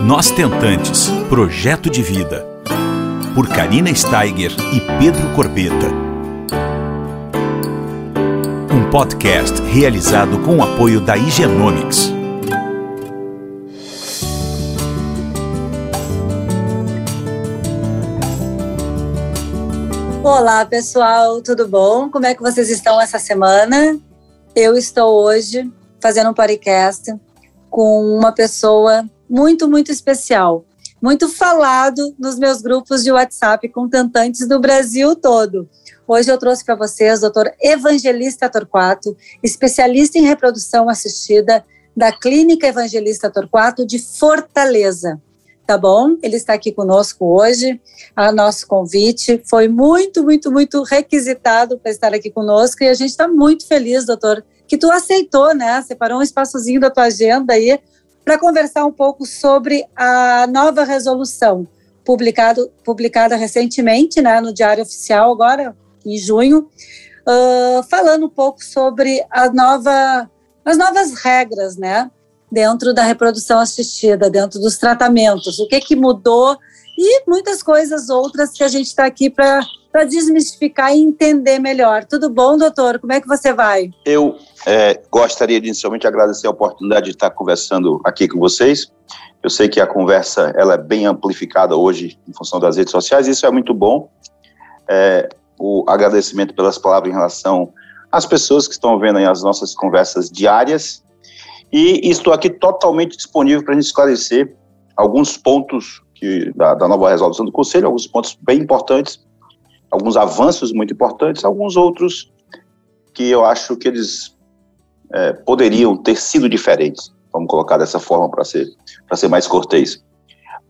Nós Tentantes Projeto de Vida. Por Karina Steiger e Pedro Corbeta. Um podcast realizado com o apoio da Higienomics. Olá, pessoal, tudo bom? Como é que vocês estão essa semana? Eu estou hoje fazendo um podcast com uma pessoa muito, muito especial, muito falado nos meus grupos de WhatsApp com tentantes do Brasil todo. Hoje eu trouxe para vocês o Dr. Evangelista Torquato, especialista em reprodução assistida da Clínica Evangelista Torquato de Fortaleza. Tá bom? Ele está aqui conosco hoje. A nosso convite foi muito, muito, muito requisitado para estar aqui conosco e a gente está muito feliz, doutor, que tu aceitou, né? Separou um espaçozinho da tua agenda aí para conversar um pouco sobre a nova resolução publicado, publicada recentemente né, no Diário Oficial, agora em junho, uh, falando um pouco sobre a nova, as novas regras né, dentro da reprodução assistida, dentro dos tratamentos, o que, que mudou e muitas coisas outras que a gente está aqui para para desmistificar e entender melhor. Tudo bom, doutor? Como é que você vai? Eu é, gostaria de inicialmente agradecer a oportunidade de estar conversando aqui com vocês. Eu sei que a conversa ela é bem amplificada hoje em função das redes sociais, isso é muito bom. É, o agradecimento pelas palavras em relação às pessoas que estão vendo as nossas conversas diárias. E estou aqui totalmente disponível para a gente esclarecer alguns pontos que, da, da nova resolução do Conselho, alguns pontos bem importantes alguns avanços muito importantes, alguns outros que eu acho que eles é, poderiam ter sido diferentes. Vamos colocar dessa forma para ser, ser mais cortês.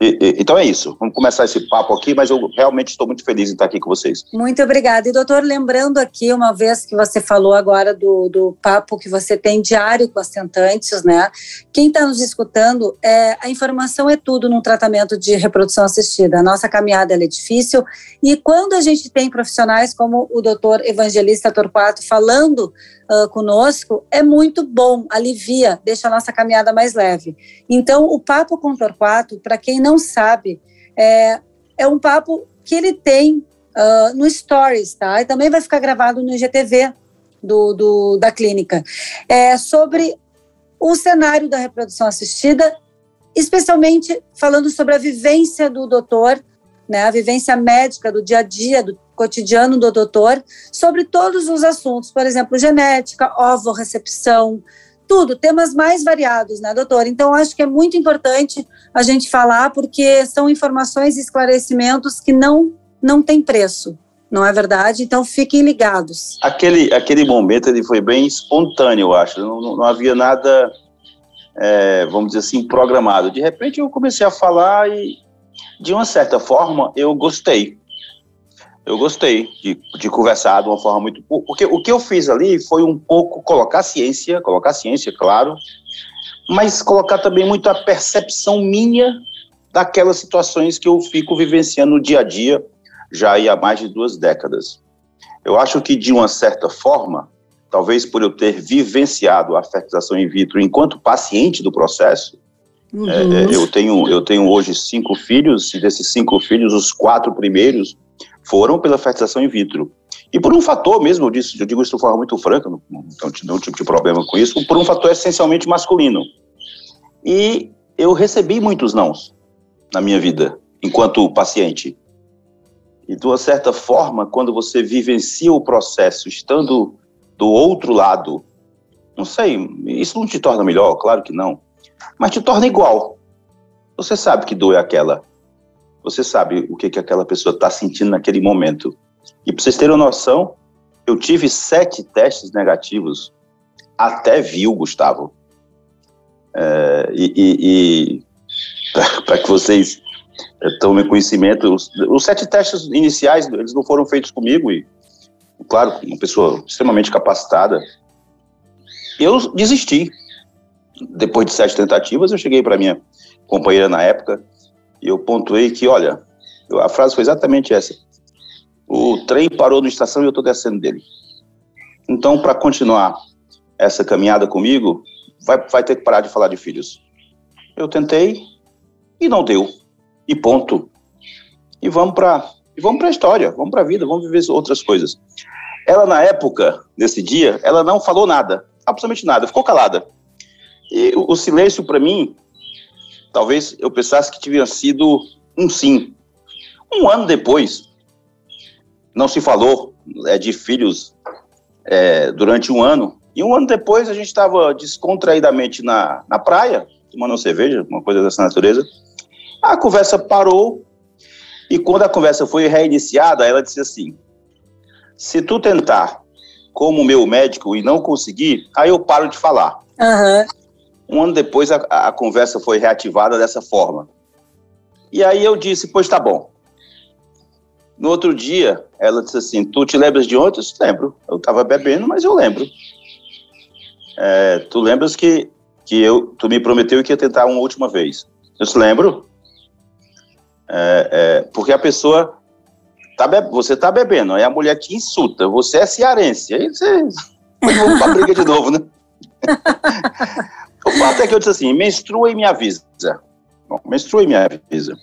E, e, então é isso. Vamos começar esse papo aqui, mas eu realmente estou muito feliz em estar aqui com vocês. Muito obrigada. E, doutor, lembrando aqui, uma vez que você falou agora do, do papo que você tem diário com as tentantes, né? Quem está nos escutando, é, a informação é tudo num tratamento de reprodução assistida. A nossa caminhada é difícil. E quando a gente tem profissionais como o doutor Evangelista Torquato falando uh, conosco, é muito bom, alivia, deixa a nossa caminhada mais leve. Então, o papo com Torquato, para quem não não sabe, é, é um papo que ele tem uh, no Stories, tá? E também vai ficar gravado no IGTV do, do, da clínica. É sobre o cenário da reprodução assistida, especialmente falando sobre a vivência do doutor, né, a vivência médica do dia a dia, do cotidiano do doutor, sobre todos os assuntos, por exemplo, genética, ovo-recepção, tudo, temas mais variados, né, doutor? Então, acho que é muito importante a gente falar, porque são informações e esclarecimentos que não, não têm preço, não é verdade? Então, fiquem ligados. Aquele, aquele momento ele foi bem espontâneo, eu acho, não, não, não havia nada, é, vamos dizer assim, programado. De repente, eu comecei a falar e, de uma certa forma, eu gostei eu gostei de, de conversar de uma forma muito. Porque o que eu fiz ali foi um pouco colocar ciência, colocar ciência, claro, mas colocar também muito a percepção minha daquelas situações que eu fico vivenciando no dia a dia já há mais de duas décadas. Eu acho que, de uma certa forma, talvez por eu ter vivenciado a fertilização in vitro enquanto paciente do processo, uhum. é, eu, tenho, eu tenho hoje cinco filhos, e desses cinco filhos, os quatro primeiros foram pela fertilização in vitro. E por um fator mesmo, eu, disse, eu digo isso de forma muito franca, não, não nenhum tipo de problema com isso, por um fator essencialmente masculino. E eu recebi muitos nãos na minha vida, enquanto paciente. E de uma certa forma, quando você vivencia o processo estando do outro lado, não sei, isso não te torna melhor, claro que não, mas te torna igual. Você sabe que dor é aquela, você sabe o que, que aquela pessoa está sentindo naquele momento. E para vocês terem uma noção, eu tive sete testes negativos até viu, Gustavo. É, e, e, e para que vocês é, tomem conhecimento, os, os, sete testes iniciais, eles não foram feitos comigo, e, claro, uma pessoa extremamente capacitada. Eu desisti. Depois de sete tentativas, eu cheguei para minha companheira na época, e eu pontuei que, olha, a frase foi exatamente essa. O trem parou na estação e eu estou descendo dele. Então, para continuar essa caminhada comigo, vai, vai ter que parar de falar de filhos. Eu tentei, E não deu. E ponto. E vamos para e vamos para a história, vamos para a vida, vamos viver outras coisas. Ela, na época, nesse dia, ela não falou nada, absolutamente nada, ficou calada. E o, o silêncio, para mim, talvez eu pensasse que tinha sido um sim. Um ano depois, não se falou é, de filhos é, durante um ano, e um ano depois a gente estava descontraídamente na, na praia, tomando uma cerveja, uma coisa dessa natureza. A conversa parou, e quando a conversa foi reiniciada, ela disse assim: se tu tentar como meu médico e não conseguir, aí eu paro de falar. Uhum. Um ano depois, a, a, conversa foi reativada dessa forma. E aí eu disse: pois tá bom. No outro dia, ela disse assim: tu te lembras de ontem? Eu disse, lembro. Eu estava bebendo, mas eu lembro. É, tu lembras que, que eu, tu me prometeu que ia tentar uma última vez? Eu disse, lembro. É, é, porque a pessoa tá bebe, você tá bebendo, aí a mulher te insulta, você é cearense, aí você vai pra briga de novo, né? o fato é que eu disse assim, menstrua e me avisa. Bom, menstrua e me avisa.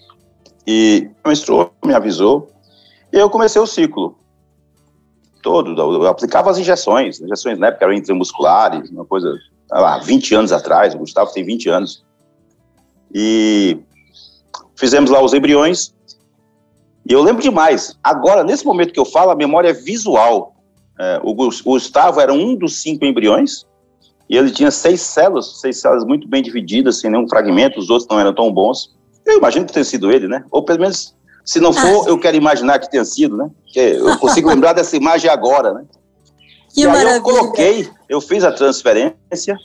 E menstruou, me avisou, e eu comecei o ciclo todo, eu aplicava as injeções, injeções na época eram intramusculares, uma coisa, lá, 20 anos atrás, o Gustavo tem 20 anos, e fizemos lá os embriões, e eu lembro demais. Agora, nesse momento que eu falo, a memória é visual. É, o, Gustavo era um dos cinco embriões, e ele tinha seis células, seis células muito bem divididas, sem nenhum fragmento, os outros não eram tão bons. Eu imagino que tenha sido ele, né? Ou pelo menos, se não for, ah. eu quero imaginar que tenha sido, né? Porque eu consigo lembrar dessa imagem agora, né? Que e aí eu coloquei, eu fiz a transferência,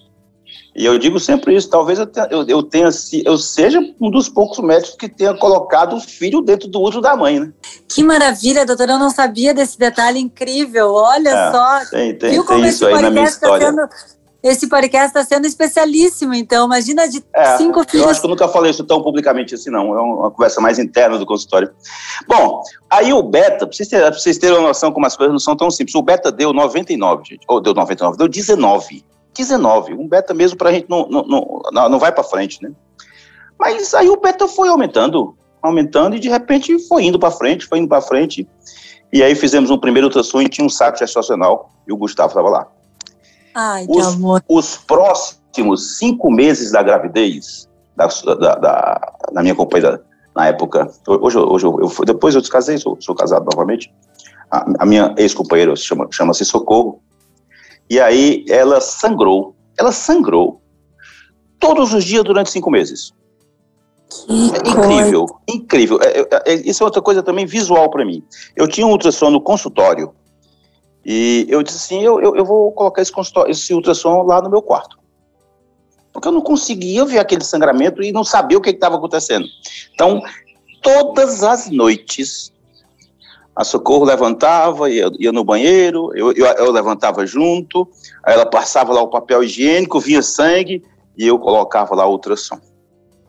e eu digo sempre isso, talvez eu tenha, eu, eu, tenha, eu seja um dos poucos médicos que tenha colocado o filho dentro do útero da mãe, né? Que maravilha, doutora, eu não sabia desse detalhe incrível, olha é, só. Tem, tem, tem isso aí na minha tá história. Tá sendo, esse podcast está sendo especialíssimo, então, imagina de é, cinco filhos. Eu acho que eu nunca falei isso tão publicamente assim, não, é uma conversa mais interna do consultório. Bom, aí o beta, para vocês, terem, vocês terem uma noção como as coisas não são tão simples, o beta deu 99, gente, ou deu 99, deu 19. 19. Um beta mesmo para a gente não, não, não, não vai para frente, né? Mas aí o beta foi aumentando, aumentando e de repente foi indo para frente, foi indo para frente. E aí fizemos um primeiro ultrassom e tinha um saco gestacional e o Gustavo estava lá. Ai, os, amor. Os próximos cinco meses da gravidez, da, da, da, da minha companheira na época, hoje, hoje eu, eu, depois eu descasei, sou, sou casado novamente, a, a minha ex-companheira chama-se chama Socorro, e aí ela sangrou. Ela sangrou todos os dias durante cinco meses. Que incrível, incrível. É, é, é, isso é outra coisa também visual para mim. Eu tinha um ultrassom no consultório e eu disse assim, eu, eu, eu vou colocar esse, esse ultrassom lá no meu quarto. Porque eu não conseguia ver aquele sangramento e não sabia o que estava acontecendo. Então, todas as noites, a Socorro levantava, ia, ia no banheiro, eu, eu, eu, levantava junto, aí ela passava lá o papel higiênico, vinha sangue, e eu colocava lá o ultrassom,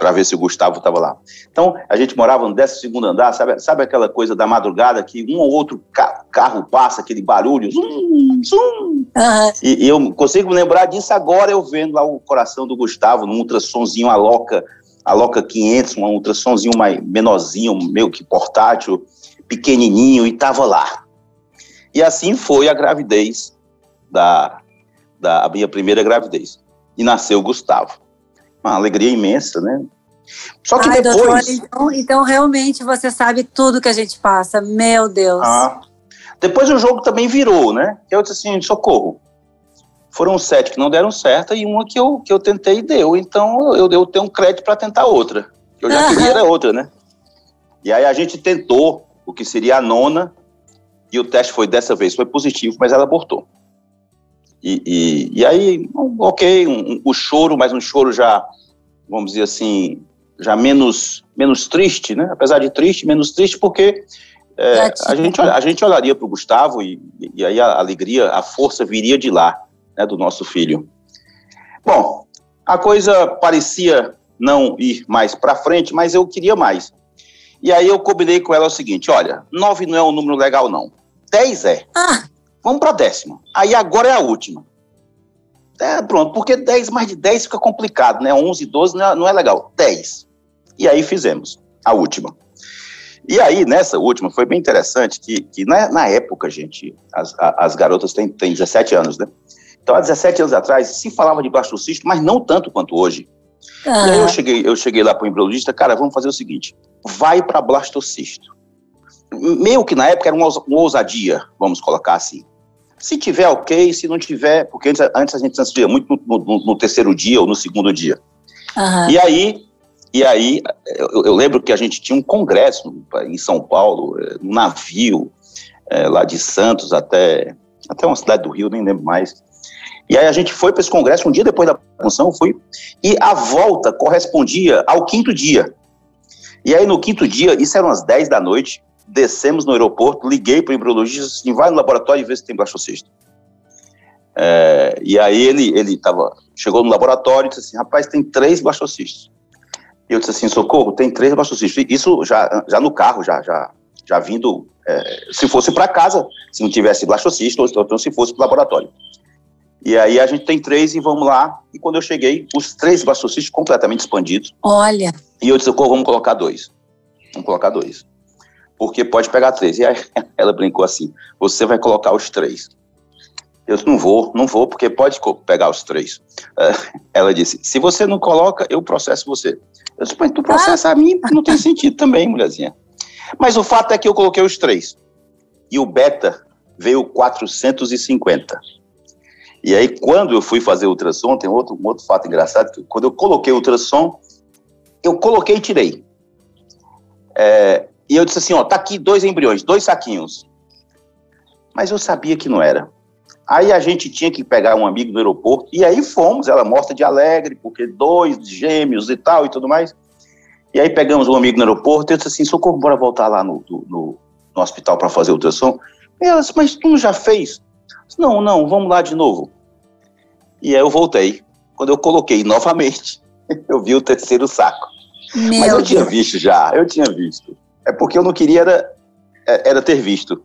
para ver se o Gustavo estava lá. Então, a gente morava no 12 andar, sabe, sabe aquela coisa da madrugada que um ou outro ca carro passa, aquele barulho, zum, zum. Uhum. E, e, eu consigo me lembrar disso agora, eu vendo lá o coração do Gustavo, num ultrassomzinho, a Loca, a Loca 500, um ultrassomzinho mais menorzinho, meio que portátil, pequenininho e estava lá. E assim foi a gravidez da, da minha primeira gravidez. E nasceu o Gustavo. Uma alegria imensa, né? Só que Ai, depois. Doutora, então, então, realmente você sabe tudo que a gente passa. Meu Deus. Ah, depois o jogo também virou, né? Eu disse assim: socorro. Foram sete que não deram certo e uma que eu, que eu tentei e deu. Então eu, eu tenho um crédito para tentar outra. Eu já queria era outra, né? E aí a gente tentou o que seria a nona, e o teste foi dessa vez, foi positivo, mas ela abortou. E, e, e aí, ok, um, um, o choro, mas um choro já, vamos dizer assim, já menos, menos triste, né? Apesar de triste, menos triste, porque é, a, gente, a gente olharia para o Gustavo e, e aí a alegria, a força viria de lá, né, do nosso filho. Bom, a coisa parecia não ir mais para frente, mas eu queria mais. E aí eu combinei com ela o seguinte: olha, nove não é um número legal, não. Dez é. Ah. Vamos para décima. Aí agora é a última. É, pronto, porque 10 mais de 10 fica complicado, né? 11, 12 não é, não é legal. 10. E aí fizemos a última. E aí, nessa última, foi bem interessante que, que na, na época, gente, as, as garotas têm, têm 17 anos, né? Então, há 17 anos atrás, se falava de blastocisto, mas não tanto quanto hoje. Ah. E aí eu cheguei, eu cheguei lá para o embriologista, cara, vamos fazer o seguinte, vai para blastocisto. Meio que na época era uma ousadia, vamos colocar assim. Se tiver ok, se não tiver, porque antes, antes a gente transferia muito no, no, no, terceiro dia ou no segundo dia. Uhum. E aí, e aí eu, eu, lembro que a gente tinha um congresso em São Paulo, eh, um navio, é, lá de Santos até, até uma cidade do Rio, nem lembro mais. E aí a gente foi para esse congresso um dia depois da função, eu fui, e a volta correspondia ao quinto dia. E aí no quinto dia, isso eram as 10 da noite, descemos no aeroporto, liguei para o embriologista assim, vai no laboratório e vê se tem blastocisto. É, e aí ele, ele tava, chegou no laboratório e disse assim, rapaz, tem três blastocistos. E eu disse assim, socorro, tem três blastocistos. Isso já, já no carro, já, já, já vindo, é, se fosse para casa, se não tivesse blastocisto, ou então se fosse para o laboratório. E aí a gente tem três e vamos lá. E quando eu cheguei, os três blastocistos completamente expandidos. Olha. E eu disse, socorro, vamos colocar dois. Vamos colocar dois porque pode pegar três. E aí ela brincou assim: você vai colocar os três. Eu não vou, não vou, porque pode pegar os três. Ela disse: se você não coloca, eu processo você. Eu disse: mas tu processa a mim, não tem sentido também, mulherzinha. Mas o fato é que eu coloquei os três. E o beta veio 450. E aí, quando eu fui fazer o ultrassom, tem outro, um outro fato engraçado, que quando eu coloquei o ultrassom, eu coloquei e tirei. É, e eu disse assim, ó, tá aqui dois embriões, dois saquinhos. Mas eu sabia que não era. Aí a gente tinha que pegar um amigo no aeroporto, e aí fomos, ela mostra de alegre, porque dois gêmeos e tal e tudo mais. E aí pegamos um amigo no aeroporto, e eu disse assim, socorro, bora voltar lá no, no, no hospital para fazer o ultrassom. E ela disse, mas tu já fez? Disse, não, não, vamos lá de novo. E aí eu voltei. Quando eu coloquei novamente, eu vi o terceiro saco. Meu mas eu tinha visto já, eu tinha visto. É porque eu não queria era, é, era ter visto.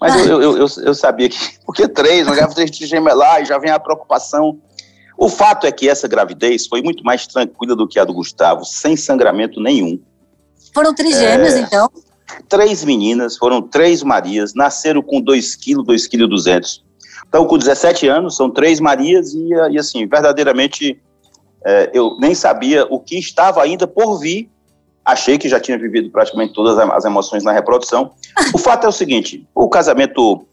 Mas ah. eu, eu, eu, eu, sabia que. Porque três, uma gravidez de gemelar, e já vem a preocupação. O fato é que essa gravidez foi muito mais tranquila do que a do Gustavo, sem sangramento nenhum. Foram três gêmeos, é, então? Três meninas, foram três Marias, nasceram com 2 quilos, 2 quilos 200. Então, com 17 anos, são três Marias e, e assim, verdadeiramente, é, eu nem sabia o que estava ainda por vir achei que já tinha vivido praticamente todas as emoções na reprodução. O fato é o seguinte: o casamento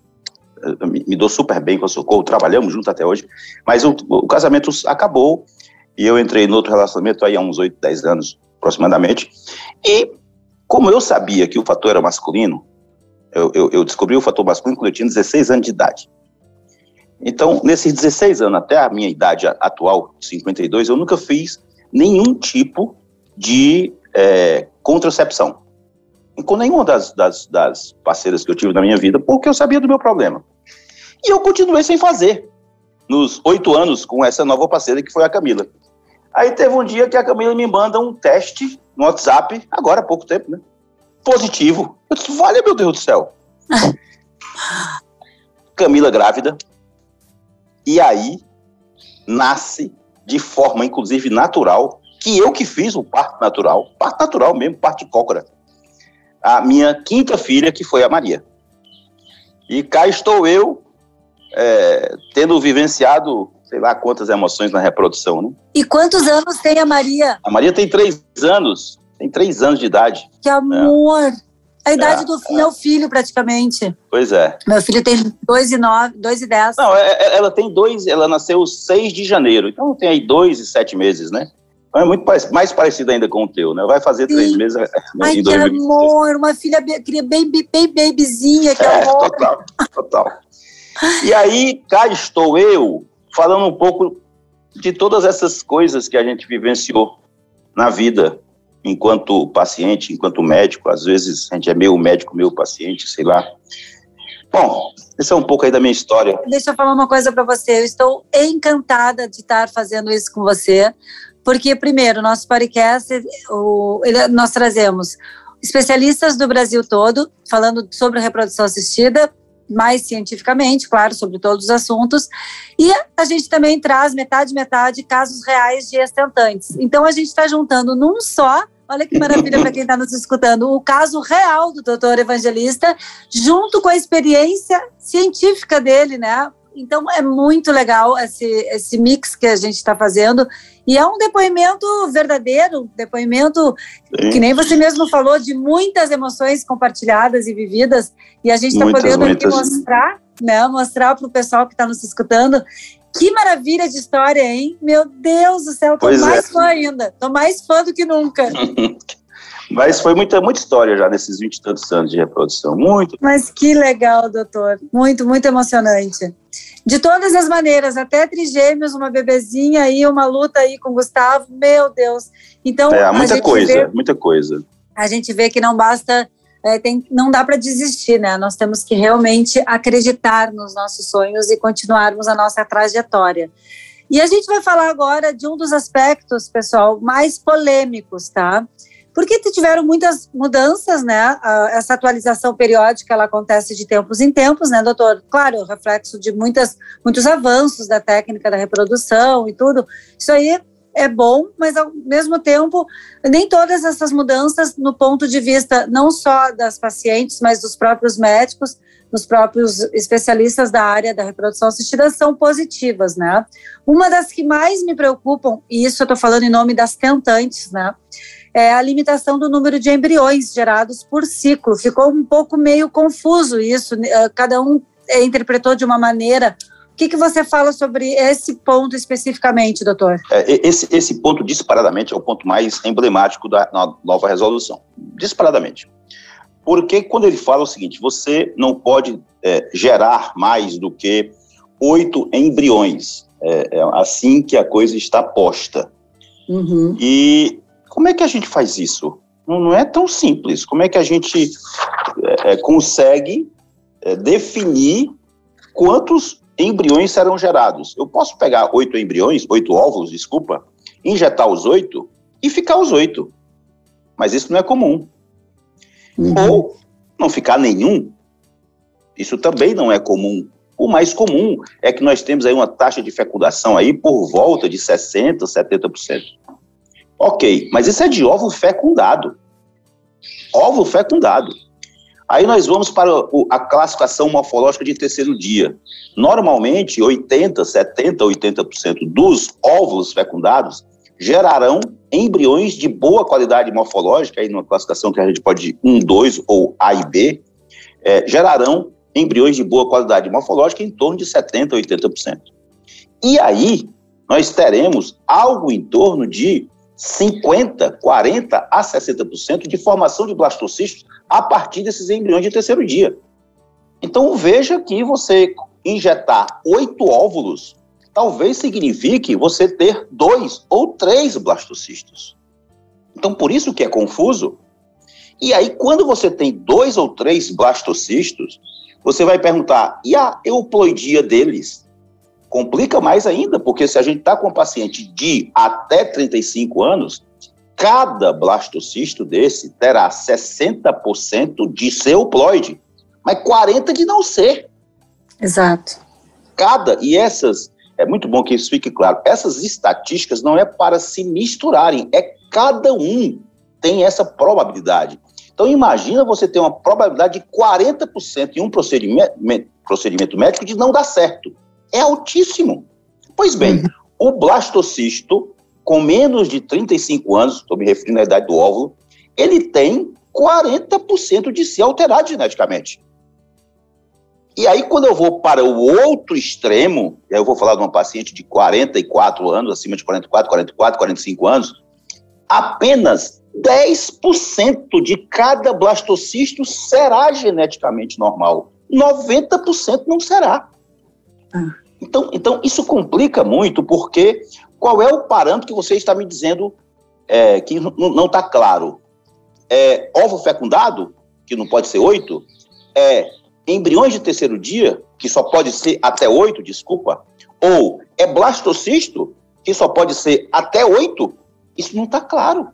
eh, me dou super bem com o Socorro, trabalhamos juntos até hoje, mas o, o, casamento acabou e eu entrei no outro relacionamento aí há uns 8, 10 anos aproximadamente. E como eu sabia que o fator era masculino, eu, eu, eu descobri o fator masculino quando eu tinha 16 anos de idade. Então, nesses 16 anos, até a minha idade atual, 52, eu nunca fiz nenhum tipo de é, contracepção. Com nenhuma das, das, das parceiras que eu tive na minha vida, porque eu sabia do meu problema. E eu continuei sem fazer, nos oito anos, com essa nova parceira que foi a Camila. Aí teve um dia que a Camila me manda um teste no WhatsApp, agora há pouco tempo, né? Positivo. Eu disse, vale, meu Deus do céu. Camila grávida. E aí nasce de forma, inclusive, natural, que eu que fiz o parto natural, parto natural mesmo, parto de cócora. A minha quinta filha, que foi a Maria. E cá estou eu, é, tendo vivenciado, sei lá quantas emoções na reprodução, né? E quantos anos tem a Maria? A Maria tem três anos, tem três anos de idade. Que amor! É. A idade é, do é. meu filho, praticamente. Pois é. Meu filho tem dois e nove, dois e dez. Não, é, é, ela tem dois, ela nasceu 6 de janeiro, então tem aí dois e sete meses, né? É muito mais parecido ainda com o teu, né? Vai fazer Sim. três meses. Né, Ai, que amor, uma filha queria bem, bem babyzinha, que é, amor. Total, total. e aí, cá estou eu, falando um pouco de todas essas coisas que a gente vivenciou na vida, enquanto paciente, enquanto médico. Às vezes a gente é meio médico, meio paciente, sei lá. Bom, esse é um pouco aí da minha história. Deixa eu falar uma coisa para você. Eu estou encantada de estar fazendo isso com você, porque, primeiro, nosso podcast, o, nós trazemos especialistas do Brasil todo, falando sobre reprodução assistida, mais cientificamente, claro, sobre todos os assuntos. E a gente também traz metade, metade casos reais de estentantes. Então, a gente está juntando num só Olha que maravilha para quem está nos escutando. O caso real do doutor Evangelista, junto com a experiência científica dele, né? Então é muito legal esse, esse mix que a gente está fazendo. E é um depoimento verdadeiro, um depoimento que nem você mesmo falou, de muitas emoções compartilhadas e vividas. E a gente está podendo muitas. aqui mostrar, né? Mostrar para o pessoal que está nos escutando. Que maravilha de história, hein? Meu Deus do céu, tô pois mais é. fã ainda. Tô mais fã do que nunca. Mas foi muita, muita história já nesses 20 e tantos anos de reprodução. Muito. Mas que legal, doutor. Muito, muito emocionante. De todas as maneiras, até trigêmeos, uma bebezinha aí, uma luta aí com o Gustavo, meu Deus. Então, é, muita coisa, vê, muita coisa. A gente vê que não basta, é, tem, não dá para desistir, né? Nós temos que realmente acreditar nos nossos sonhos e continuarmos a nossa trajetória. E a gente vai falar agora de um dos aspectos, pessoal, mais polêmicos, tá? Porque tiveram muitas mudanças, né? Essa atualização periódica ela acontece de tempos em tempos, né, doutor? Claro, reflexo de muitas, muitos avanços da técnica da reprodução e tudo. Isso aí é bom, mas ao mesmo tempo, nem todas essas mudanças, no ponto de vista não só das pacientes, mas dos próprios médicos, dos próprios especialistas da área da reprodução assistida, são positivas, né? Uma das que mais me preocupam, e isso eu estou falando em nome das tentantes, né? É a limitação do número de embriões gerados por ciclo. Ficou um pouco meio confuso isso, né? cada um é, interpretou de uma maneira. O que, que você fala sobre esse ponto especificamente, doutor? É, esse, esse ponto, disparadamente, é o ponto mais emblemático da nova resolução. Disparadamente. Porque quando ele fala o seguinte, você não pode é, gerar mais do que oito embriões. É, é, assim que a coisa está posta. Uhum. E como é que a gente faz isso? Não, não é tão simples. Como é que a gente é, é, consegue é, definir quantos embriões serão gerados? Eu posso pegar oito embriões, oito óvulos, desculpa, injetar os oito e ficar os oito. Mas isso não é comum. Uhum. Ou não ficar nenhum. Isso também não é comum. O mais comum é que nós temos aí uma taxa de fecundação aí por volta de 60%, 70%. Ok, mas isso é de óvulo fecundado. Óvulo fecundado. Aí nós vamos para a classificação morfológica de terceiro dia. Normalmente, 80, 70, 80% dos óvulos fecundados gerarão embriões de boa qualidade morfológica, aí numa classificação que a gente pode 1, 2 ou A e B, é, gerarão embriões de boa qualidade morfológica em torno de 70, 80%. E aí, nós teremos algo em torno de 50, 40 a 60% de formação de blastocistos a partir desses embriões de terceiro dia. Então veja que você injetar oito óvulos talvez signifique você ter dois ou três blastocistos. Então por isso que é confuso. E aí quando você tem dois ou três blastocistos, você vai perguntar, e a euploidia deles? Complica mais ainda, porque se a gente está com um paciente de até 35 anos, cada blastocisto desse terá 60% de ser euploide, mas 40% de não ser. Exato. Cada, e essas, é muito bom que isso fique claro, essas estatísticas não é para se misturarem, é cada um tem essa probabilidade. Então imagina você ter uma probabilidade de 40% em um procedimento, procedimento médico de não dar certo é altíssimo. Pois bem, uhum. o blastocisto, com menos de 35 anos, estou me referindo à idade do óvulo, ele tem 40% de si alterado geneticamente. E aí, quando eu vou para o outro extremo, e aí eu vou falar de uma paciente de 44 anos, acima de 44, 44, 45 anos, apenas 10% de cada blastocisto será geneticamente normal. 90% não será. Ah. Então, então isso complica muito, porque qual é o parâmetro que você está me dizendo é, que não está claro? É ovo fecundado, que não pode ser oito? É embriões de terceiro dia, que só pode ser até oito, desculpa? Ou é blastocisto, que só pode ser até oito? Isso não está claro.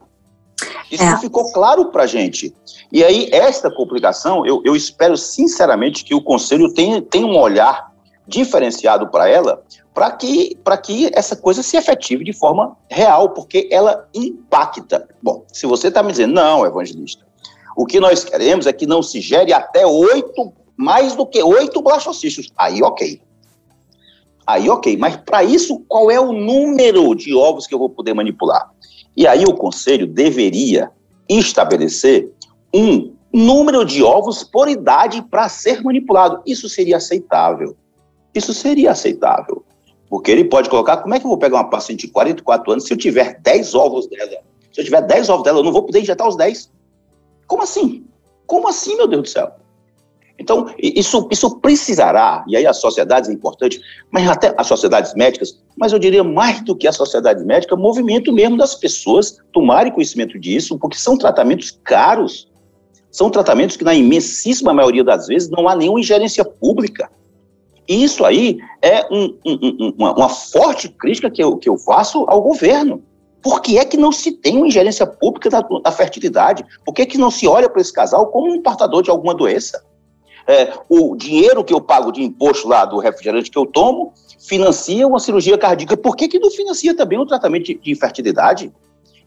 Isso é. não ficou claro para a gente. E aí, esta complicação, eu, eu espero sinceramente que o Conselho tenha, tenha um olhar diferenciado para ela, para que, que essa coisa se efetive de forma real, porque ela impacta. Bom, se você está me dizendo, não, evangelista, o que nós queremos é que não se gere até oito, mais do que oito blastocistos. Aí, ok. Aí, ok. Mas para isso, qual é o número de ovos que eu vou poder manipular? E aí o conselho deveria estabelecer um número de ovos por idade para ser manipulado. Isso seria aceitável. Isso seria aceitável. Porque ele pode colocar, como é que eu vou pegar uma paciente de 44 anos se eu tiver 10 ovos dela? Se eu tiver 10 ovos dela, eu não vou poder injetar os 10. Como assim? Como assim, meu Deus do céu? Então, isso, isso precisará, e aí as sociedades é importante, mas até as sociedades médicas, mas eu diria mais do que a sociedade médica, movimento mesmo das pessoas tomarem conhecimento disso, porque são tratamentos caros. São tratamentos que, na imensíssima maioria das vezes, não há nenhuma ingerência pública. E isso aí é um, um, uma, uma, forte crítica que eu, que eu faço ao governo. Por que é que não se tem uma ingerência pública da, da fertilidade? Por que, é que não se olha para esse casal como um portador de alguma doença? É, o dinheiro que eu pago de imposto lá do refrigerante que eu tomo financia uma cirurgia cardíaca. Por que, que não financia também o tratamento de, de infertilidade?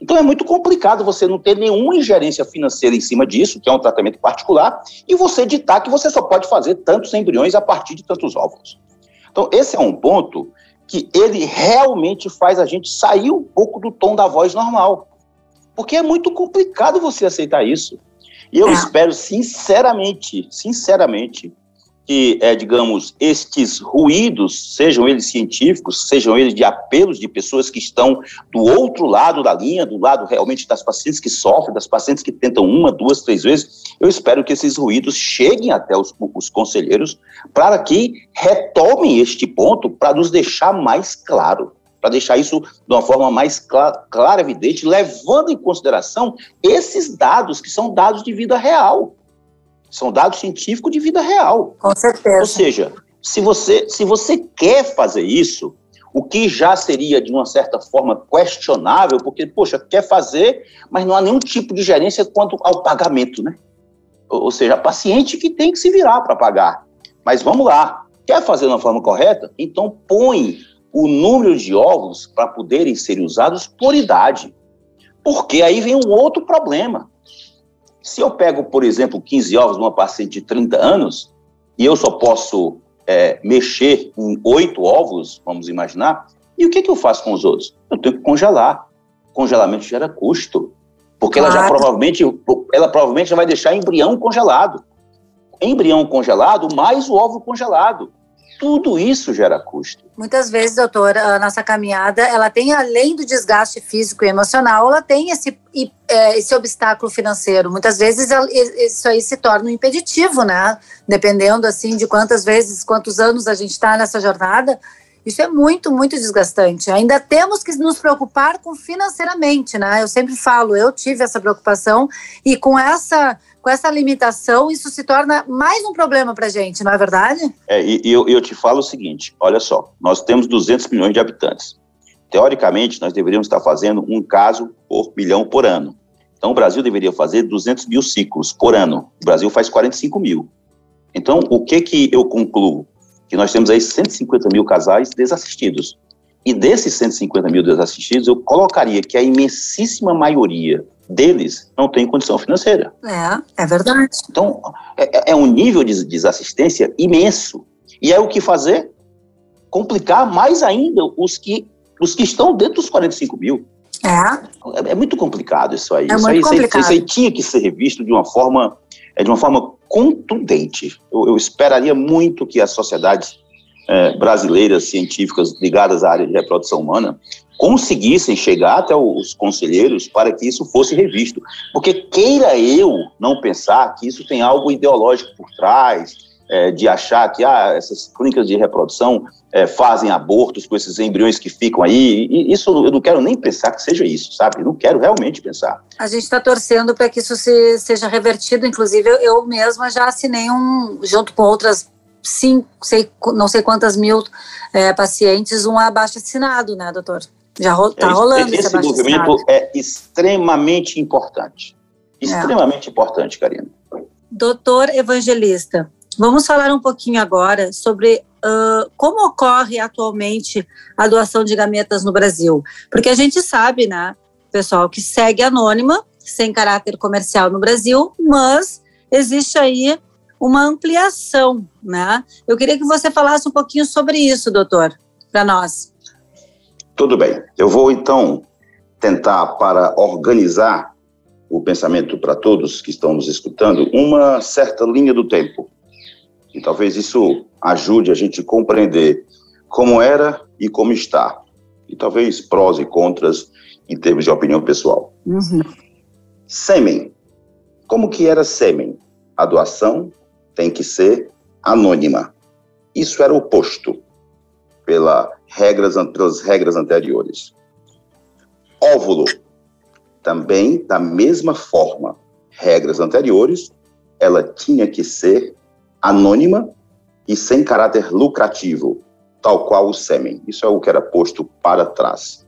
Então é muito complicado você não ter nenhuma ingerência financeira em cima disso, que é um tratamento particular, e você ditar que você só pode fazer tantos embriões a partir de tantos óvulos. Então esse é um ponto que ele realmente faz a gente sair um pouco do tom da voz normal. Porque é muito complicado você aceitar isso. E eu é. espero sinceramente, sinceramente, que, é, digamos, estes ruídos, sejam eles científicos, sejam eles de apelos de pessoas que estão do outro lado da linha, do lado realmente das pacientes que sofrem, das pacientes que tentam uma, duas, três vezes, eu espero que esses ruídos cheguem até os, os conselheiros para que retomem este ponto para nos deixar mais claro para deixar isso de uma forma mais clara, clara, evidente, levando em consideração esses dados que são dados de vida real. São dados científicos de vida real. Com certeza. Ou seja, se você, se você quer fazer isso, o que já seria, de uma certa forma, questionável, porque, poxa, quer fazer, mas não há nenhum tipo de gerência quanto ao pagamento, né? Ou seja, a paciente que tem que se virar para pagar. Mas vamos lá, quer fazer de uma forma correta? Então põe o número de ovos para poderem ser usados por idade. Porque aí vem um outro problema. Se eu pego, por exemplo, 15 ovos de uma paciente de 30 anos, e eu só posso é, mexer em oito ovos, vamos imaginar, e o que, que eu faço com os outros? Eu tenho que congelar. Congelamento gera custo. Porque claro. ela já provavelmente, ela provavelmente já vai deixar embrião congelado. Embrião congelado mais o ovo congelado tudo isso gera custo. Muitas vezes, doutor, a nossa caminhada, ela tem, além do desgaste físico e emocional, ela tem esse, é, esse obstáculo financeiro. Muitas vezes isso aí se torna um impeditivo, né? Dependendo, assim, de quantas vezes, quantos anos a gente está nessa jornada, isso é muito, muito desgastante. Ainda temos que nos preocupar com financeiramente, né? Eu sempre falo, eu tive essa preocupação e com essa com essa limitação, isso se torna mais um problema para a gente, não é verdade? É, e, e eu, eu te falo o seguinte: olha só, nós temos 200 milhões de habitantes. Teoricamente, nós deveríamos estar fazendo um caso por milhão por ano. Então, o Brasil deveria fazer 200 mil ciclos por ano. O Brasil faz 45 mil. Então, o que que eu concluo? Que nós temos aí 150 mil casais desassistidos. E desses 150 mil desassistidos, eu colocaria que a imensíssima maioria deles não tem condição financeira. É, é verdade. Então, é, é, é um nível de desassistência imenso. E é o que fazer? Complicar mais ainda os que, os que estão dentro dos 45 mil. É. É, é muito complicado isso aí. É isso, muito aí complicado. Isso, aí tinha que ser revisto de uma forma, é, de uma forma contundente. Eu, eu esperaria muito que as sociedades é, brasileiras científicas ligadas à área de reprodução humana conseguissem chegar até os conselheiros para que isso fosse revisto. Porque queira eu não pensar que isso tem algo ideológico por trás, é, de achar que ah, essas clínicas de reprodução é, fazem abortos com esses embriões que ficam aí. E isso eu não quero nem pensar que seja isso, sabe? não quero realmente pensar. A gente está torcendo para que isso se, seja revertido. Inclusive, eu, eu mesma já assinei um, junto com outras sim, sei, não sei quantas mil é, pacientes, um abaixo assinado, né, doutor? Já ro tá rolando esse, esse movimento é extremamente importante. É. Extremamente é. importante, Karina. Doutor Evangelista, vamos falar um pouquinho agora sobre uh, como ocorre atualmente a doação de gametas no Brasil? Porque a gente sabe, né, pessoal, que segue anônima, sem caráter comercial no Brasil, mas existe aí uma ampliação, né? Eu queria que você falasse um pouquinho sobre isso, doutor, para nós. Tudo bem. Eu vou então tentar para organizar o pensamento para todos que estão nos escutando, uma certa linha do tempo. E talvez isso ajude a gente a compreender como era e como está. E talvez prós e contras em termos de opinião pessoal. Uhum. Sêmen. Como que era sêmen? A doação tem que ser anônima. Isso era oposto pela regras, pelas regras anteriores. Óvulo. Também, da mesma forma, regras anteriores, ela tinha que ser anônima e sem caráter lucrativo, tal qual o sêmen. Isso é o que era posto para trás.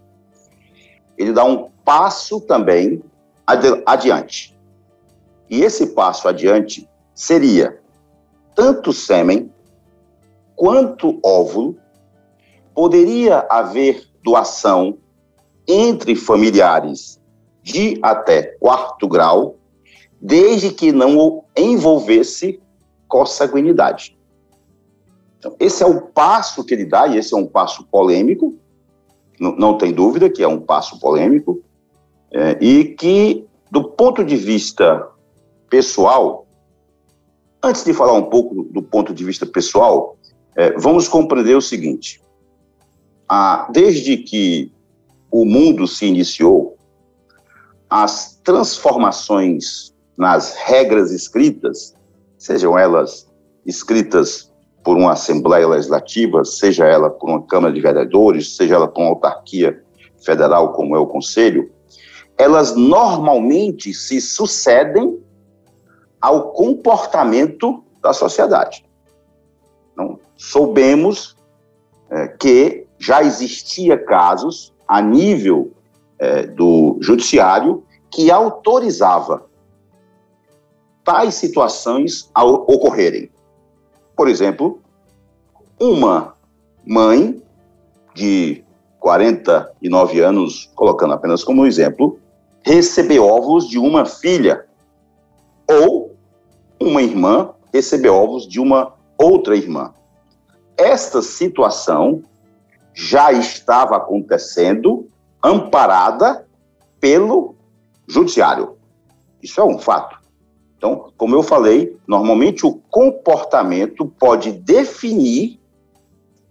Ele dá um passo também adiante. E esse passo adiante seria tanto sêmen quanto óvulo. Poderia haver doação entre familiares de até quarto grau, desde que não envolvesse consanguinidade. Então, esse é o passo que ele dá, e esse é um passo polêmico, não, tem dúvida que é um passo polêmico, é, e que, do ponto de vista pessoal, antes de falar um pouco do ponto de vista pessoal, é, vamos compreender o seguinte: ah, desde que o mundo se iniciou, as transformações nas regras escritas, sejam elas escritas por uma Assembleia Legislativa, seja ela por uma Câmara de Vereadores, seja ela por uma autarquia federal, como é o Conselho, elas normalmente se sucedem ao comportamento da sociedade. Então, soubemos é, que já existia casos a nível é, do judiciário que autorizava tais situações ocorrerem. Por exemplo, uma mãe de 49 anos, colocando apenas como exemplo, receber ovos de uma filha, ou uma irmã receber ovos de uma outra irmã. Esta situação já estava acontecendo, amparada pelo judiciário. Isso é um fato. Então, como eu falei, normalmente o comportamento pode definir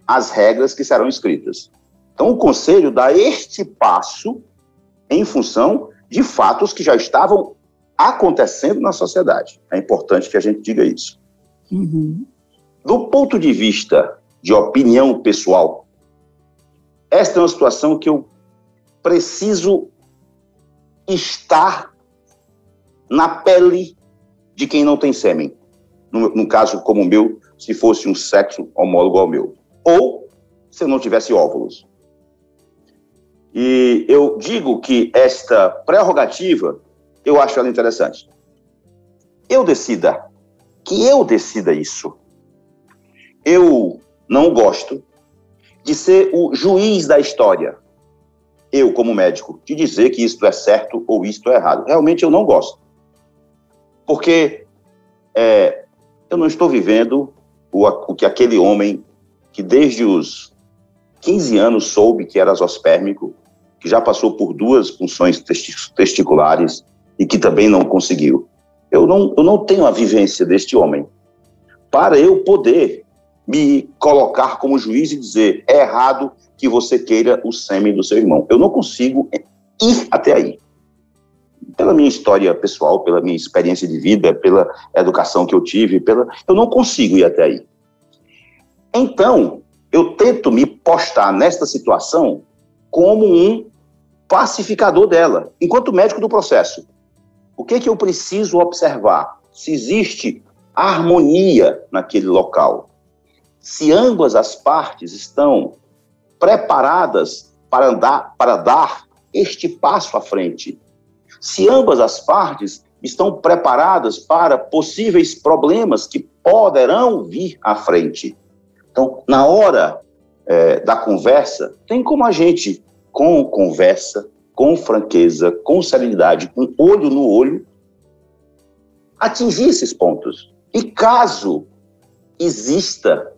as regras que serão escritas. Então, o conselho dá este passo em função de fatos que já estavam acontecendo na sociedade. É importante que a gente diga isso. Uhum. Do ponto de vista de opinião pessoal, esta é uma situação que eu preciso estar na pele de quem não tem sêmen. No, no, caso como o meu, se fosse um sexo homólogo ao meu. Ou se eu não tivesse óvulos. E eu digo que esta prerrogativa, eu acho ela interessante. Eu decida, que eu decida isso. Eu não gosto de ser o juiz da história. Eu, como médico, de dizer que isto é certo ou isto é errado. Realmente eu não gosto. Porque é, eu não estou vivendo o, o que aquele homem que desde os 15 anos soube que era zospérmico, que já passou por duas punções testiculares e que também não conseguiu. Eu não, eu não tenho a vivência deste homem para eu poder me colocar como juiz e dizer é errado que você queira o sêmen do seu irmão. Eu não consigo ir até aí. Pela minha história pessoal, pela minha experiência de vida, pela educação que eu tive, pela eu não consigo ir até aí. Então, eu tento me postar nesta situação como um pacificador dela, enquanto médico do processo. O que, é que eu preciso observar? Se existe harmonia naquele local. Se ambas as partes estão preparadas para andar, para dar este passo à frente. Se ambas as partes estão preparadas para possíveis problemas que poderão vir à frente. Então, na hora é, da conversa, tem como a gente, com conversa, com franqueza, com serenidade, com olho no olho, atingir esses pontos. E caso exista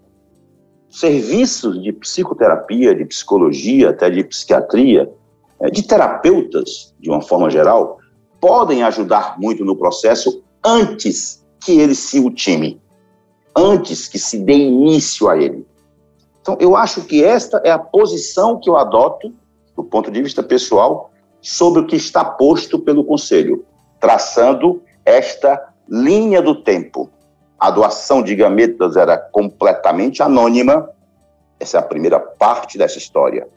serviços de psicoterapia, de psicologia, até de psiquiatria, de terapeutas, de uma forma geral, podem ajudar muito no processo antes que ele se ultime, antes que se dê início a ele. Então, eu acho que esta é a posição que eu adoto, do ponto de vista pessoal, sobre o que está posto pelo Conselho, traçando esta linha do tempo. A doação de gametas era completamente anônima, essa é a primeira parte dessa história.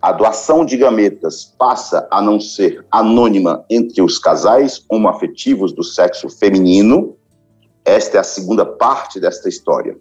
A doação de gametas passa a não ser anônima entre os casais homoafetivos do sexo feminino. Esta é a segunda parte desta história.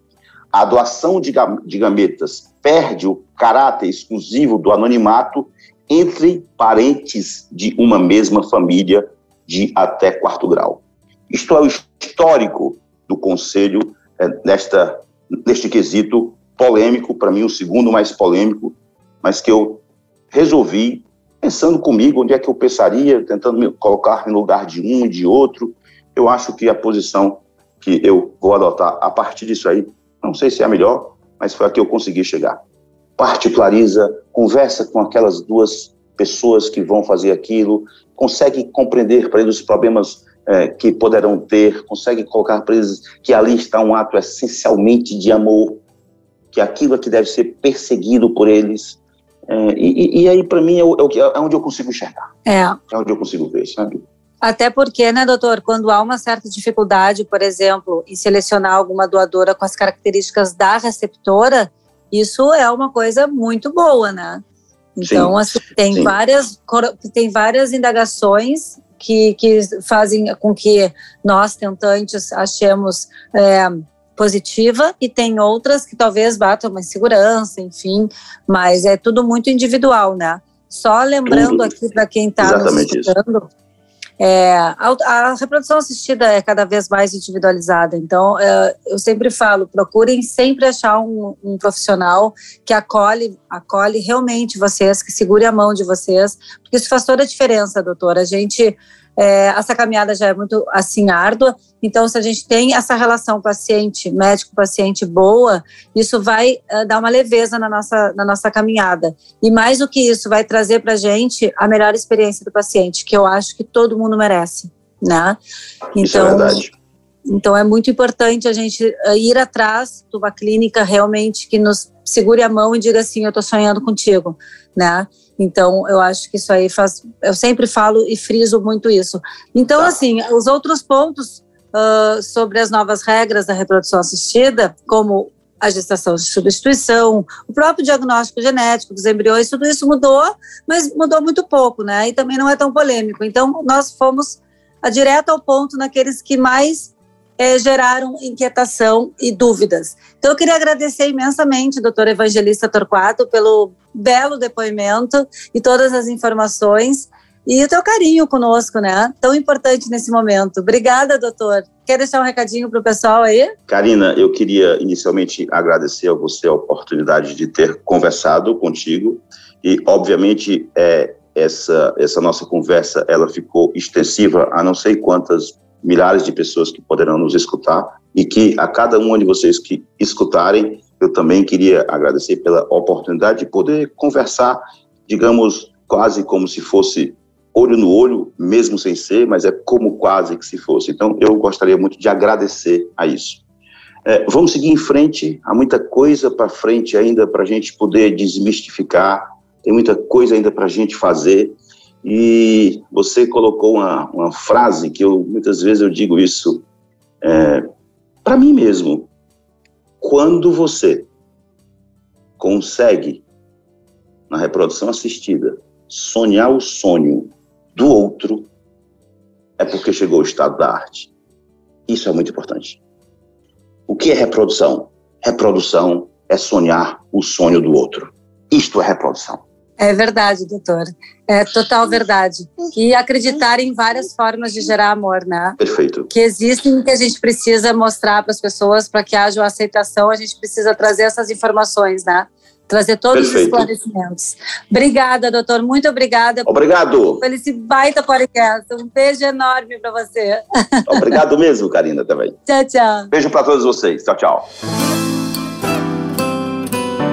A doação de gametas perde o caráter exclusivo do anonimato entre parentes de uma mesma família de até quarto grau. Isto é o histórico do Conselho é, nesta, neste quesito polêmico, para mim o segundo mais polêmico, mas que eu resolvi, pensando comigo, onde é que eu pensaria, tentando me colocar no lugar de um e de outro. Eu acho que a posição que eu vou adotar a partir disso aí, não sei se é a melhor, mas foi a que eu consegui chegar. Particulariza, conversa com aquelas duas pessoas que vão fazer aquilo, consegue compreender para eles os problemas é, que poderão ter, consegue colocar para eles que ali está um ato essencialmente de amor, que aquilo é que deve ser perseguido por eles, é, e, e, aí, para mim, é, é, é, onde eu consigo enxergar. É. É onde eu consigo ver, sabe? Até porque, né, doutor, quando há uma certa dificuldade, por exemplo, em selecionar alguma doadora com as características da receptora, isso é uma coisa muito boa, né? Então, sim, assim, tem sim. várias tem várias indagações que, que fazem com que nós tentantes achemos é, positiva e tem outras que talvez batam uma insegurança, enfim, mas é tudo muito individual, né? Só lembrando tudo. aqui para quem está nos escutando, é, a, a, reprodução assistida é cada vez mais individualizada, então é, eu sempre falo, procurem sempre achar um, um, profissional que acolhe, acolhe realmente vocês, que segure a mão de vocês, porque isso faz toda a diferença, doutora. A gente é, essa caminhada já é muito assim árdua. Então, se a gente tem essa relação paciente, médico-paciente boa, isso vai uh, dar uma leveza na nossa, na nossa caminhada. E mais do que isso, vai trazer para a gente a melhor experiência do paciente, que eu acho que todo mundo merece, né? Então, isso é então, verdade. Então é muito importante a gente uh, ir atrás de uma clínica realmente que nos segure a mão e diga assim, eu estou sonhando contigo, né? Então, eu acho que isso aí faz. Eu sempre falo e friso muito isso. Então, tá. assim, os outros pontos uh, sobre as novas regras da reprodução assistida, como a gestação de substituição, o próprio diagnóstico genético dos embriões, tudo isso mudou, mas mudou muito pouco, né? E também não é tão polêmico. Então, nós fomos direto ao ponto naqueles que mais é, geraram inquietação e dúvidas. Então, eu queria agradecer imensamente, doutor Evangelista Torquato, pelo belo depoimento e todas as informações e o teu carinho conosco, né? Tão importante nesse momento. Obrigada, doutor. Quer deixar um recadinho para o pessoal aí? Karina, eu queria inicialmente agradecer a você a oportunidade de ter conversado contigo e, obviamente, é, essa, essa nossa conversa ela ficou extensiva a não sei quantas milhares de pessoas que poderão nos escutar e que a cada um de vocês que escutarem, eu também queria agradecer pela oportunidade de poder conversar, digamos, quase como se fosse olho no olho, mesmo sem ser, mas é como quase que se fosse. Então, eu gostaria muito de agradecer a isso. É, vamos seguir em frente, há muita coisa para frente ainda para a gente poder desmistificar, tem muita coisa ainda para a gente fazer. E você colocou uma, uma frase que eu muitas vezes eu digo isso é, para mim mesmo. Quando você consegue na reprodução assistida sonhar o sonho do outro, é porque chegou o estado da arte. Isso é muito importante. O que é reprodução? Reprodução é sonhar o sonho do outro. Isto é reprodução. É verdade, doutor. É total verdade. E acreditar em várias formas de gerar amor, né? Perfeito. Que existem que a gente precisa mostrar para as pessoas para que haja uma aceitação, a gente precisa trazer essas informações, né? Trazer todos Perfeito. os esclarecimentos. Obrigada, doutor. Muito obrigada. Obrigado. Por esse baita podcast. Um beijo enorme para você. Obrigado mesmo, Karina, também. Tchau, tchau. Beijo para todos vocês. Tchau, tchau.